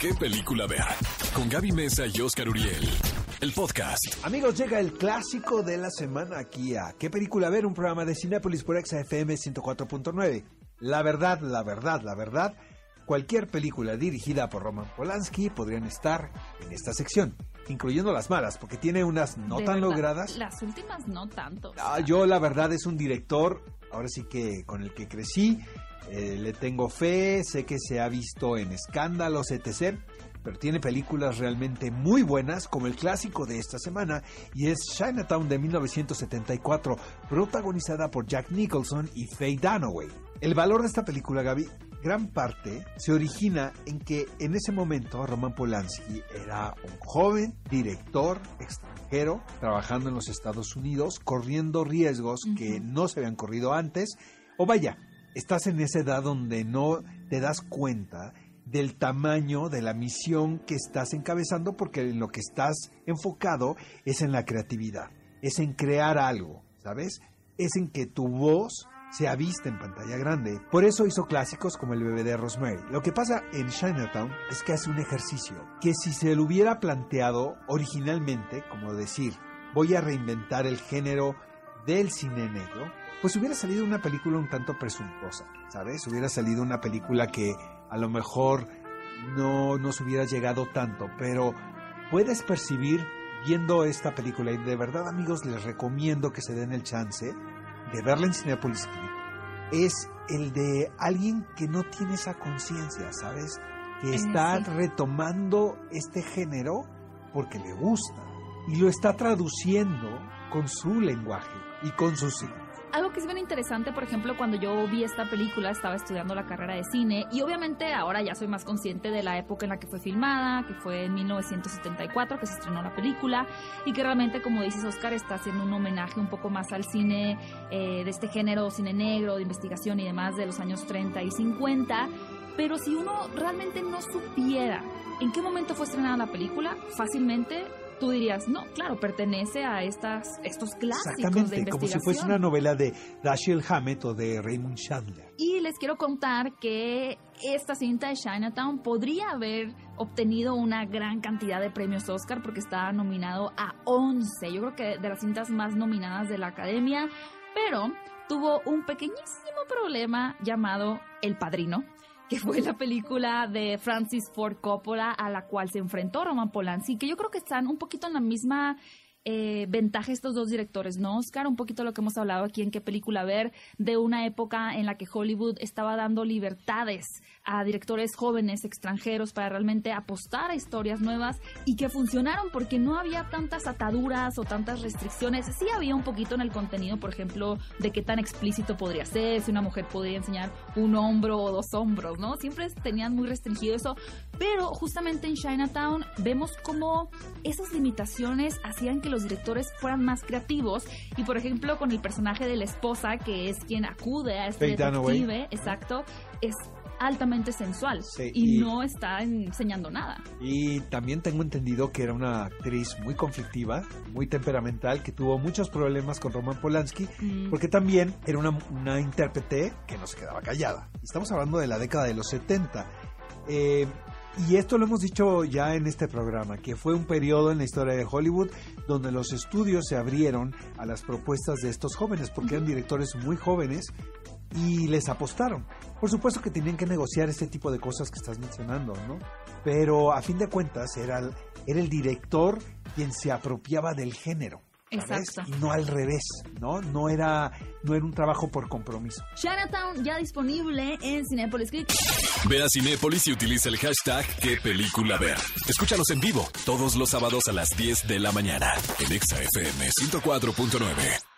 qué película ver. Con Gaby Mesa y Oscar Uriel. El podcast. Amigos, llega el clásico de la semana aquí a ¿Qué película ver? Un programa de Cinépolis por XFM 104.9. La verdad, la verdad, la verdad, cualquier película dirigida por Roman Polanski podrían estar en esta sección, incluyendo las malas, porque tiene unas no De tan verdad, logradas. Las últimas no tanto. Ah, yo la verdad es un director, ahora sí que con el que crecí, eh, le tengo fe, sé que se ha visto en escándalos, etc. Pero tiene películas realmente muy buenas, como el clásico de esta semana, y es Chinatown de 1974, protagonizada por Jack Nicholson y Faye Dunaway. El valor de esta película, Gaby, gran parte se origina en que en ese momento Roman Polanski era un joven director extranjero trabajando en los Estados Unidos, corriendo riesgos que no se habían corrido antes. O vaya, estás en esa edad donde no te das cuenta del tamaño de la misión que estás encabezando porque en lo que estás enfocado es en la creatividad, es en crear algo, ¿sabes? Es en que tu voz sea vista en pantalla grande. Por eso hizo clásicos como El bebé de Rosemary. Lo que pasa en Chinatown es que hace un ejercicio que si se lo hubiera planteado originalmente, como decir, voy a reinventar el género del cine negro, pues hubiera salido una película un tanto presuntuosa, ¿sabes? Hubiera salido una película que a lo mejor no nos hubiera llegado tanto, pero puedes percibir viendo esta película y de verdad amigos les recomiendo que se den el chance de verla en Cinepolis Click, es el de alguien que no tiene esa conciencia, ¿sabes? Que está sí. retomando este género porque le gusta y lo está traduciendo con su lenguaje y con sus signos. Algo que es bien interesante, por ejemplo, cuando yo vi esta película, estaba estudiando la carrera de cine y obviamente ahora ya soy más consciente de la época en la que fue filmada, que fue en 1974 que se estrenó la película y que realmente, como dices Oscar, está haciendo un homenaje un poco más al cine eh, de este género, cine negro, de investigación y demás de los años 30 y 50. Pero si uno realmente no supiera en qué momento fue estrenada la película, fácilmente tú dirías, no, claro, pertenece a estas, estos clásicos de Exactamente, investigación. como si fuese una novela de Dashiell Hammett o de Raymond Chandler. Y les quiero contar que esta cinta de Chinatown podría haber obtenido una gran cantidad de premios Oscar porque está nominado a 11. Yo creo que de las cintas más nominadas de la academia, pero tuvo un pequeñísimo problema llamado El Padrino que fue la película de Francis Ford Coppola a la cual se enfrentó Roman Polanski, que yo creo que están un poquito en la misma eh, ventaja estos dos directores, ¿no, Oscar? Un poquito lo que hemos hablado aquí en qué película ver, de una época en la que Hollywood estaba dando libertades a directores jóvenes extranjeros para realmente apostar a historias nuevas y que funcionaron porque no había tantas ataduras o tantas restricciones. Sí había un poquito en el contenido, por ejemplo, de qué tan explícito podría ser, si una mujer podría enseñar un hombro o dos hombros, ¿no? Siempre tenían muy restringido eso, pero justamente en Chinatown vemos cómo esas limitaciones hacían que los directores fueran más creativos y por ejemplo con el personaje de la esposa que es quien acude a este detective, exacto, es altamente sensual Sí, y, y- no está enseñando nada. Y también tengo entendido que era una actriz muy conflictiva, muy temperamental, que tuvo muchos problemas con Roman Polanski, Mm. porque también era una, una intérprete que no se quedaba callada. Estamos hablando de la década de los 70. Eh, y esto lo hemos dicho ya en este programa, que fue un periodo en la historia de Hollywood donde los estudios se abrieron a las propuestas de estos jóvenes, porque eran directores muy jóvenes y les apostaron. Por supuesto que tenían que negociar este tipo de cosas que estás mencionando, ¿no? Pero a fin de cuentas era el, era el director quien se apropiaba del género. ¿Sabes? Exacto. Y no al revés, ¿no? No era, no era un trabajo por compromiso. Chinatown ya disponible en Cinepolis Click. Ve a Cinépolis y utiliza el hashtag qué película ver. Escúchanos en vivo todos los sábados a las 10 de la mañana en Exa FM 104.9.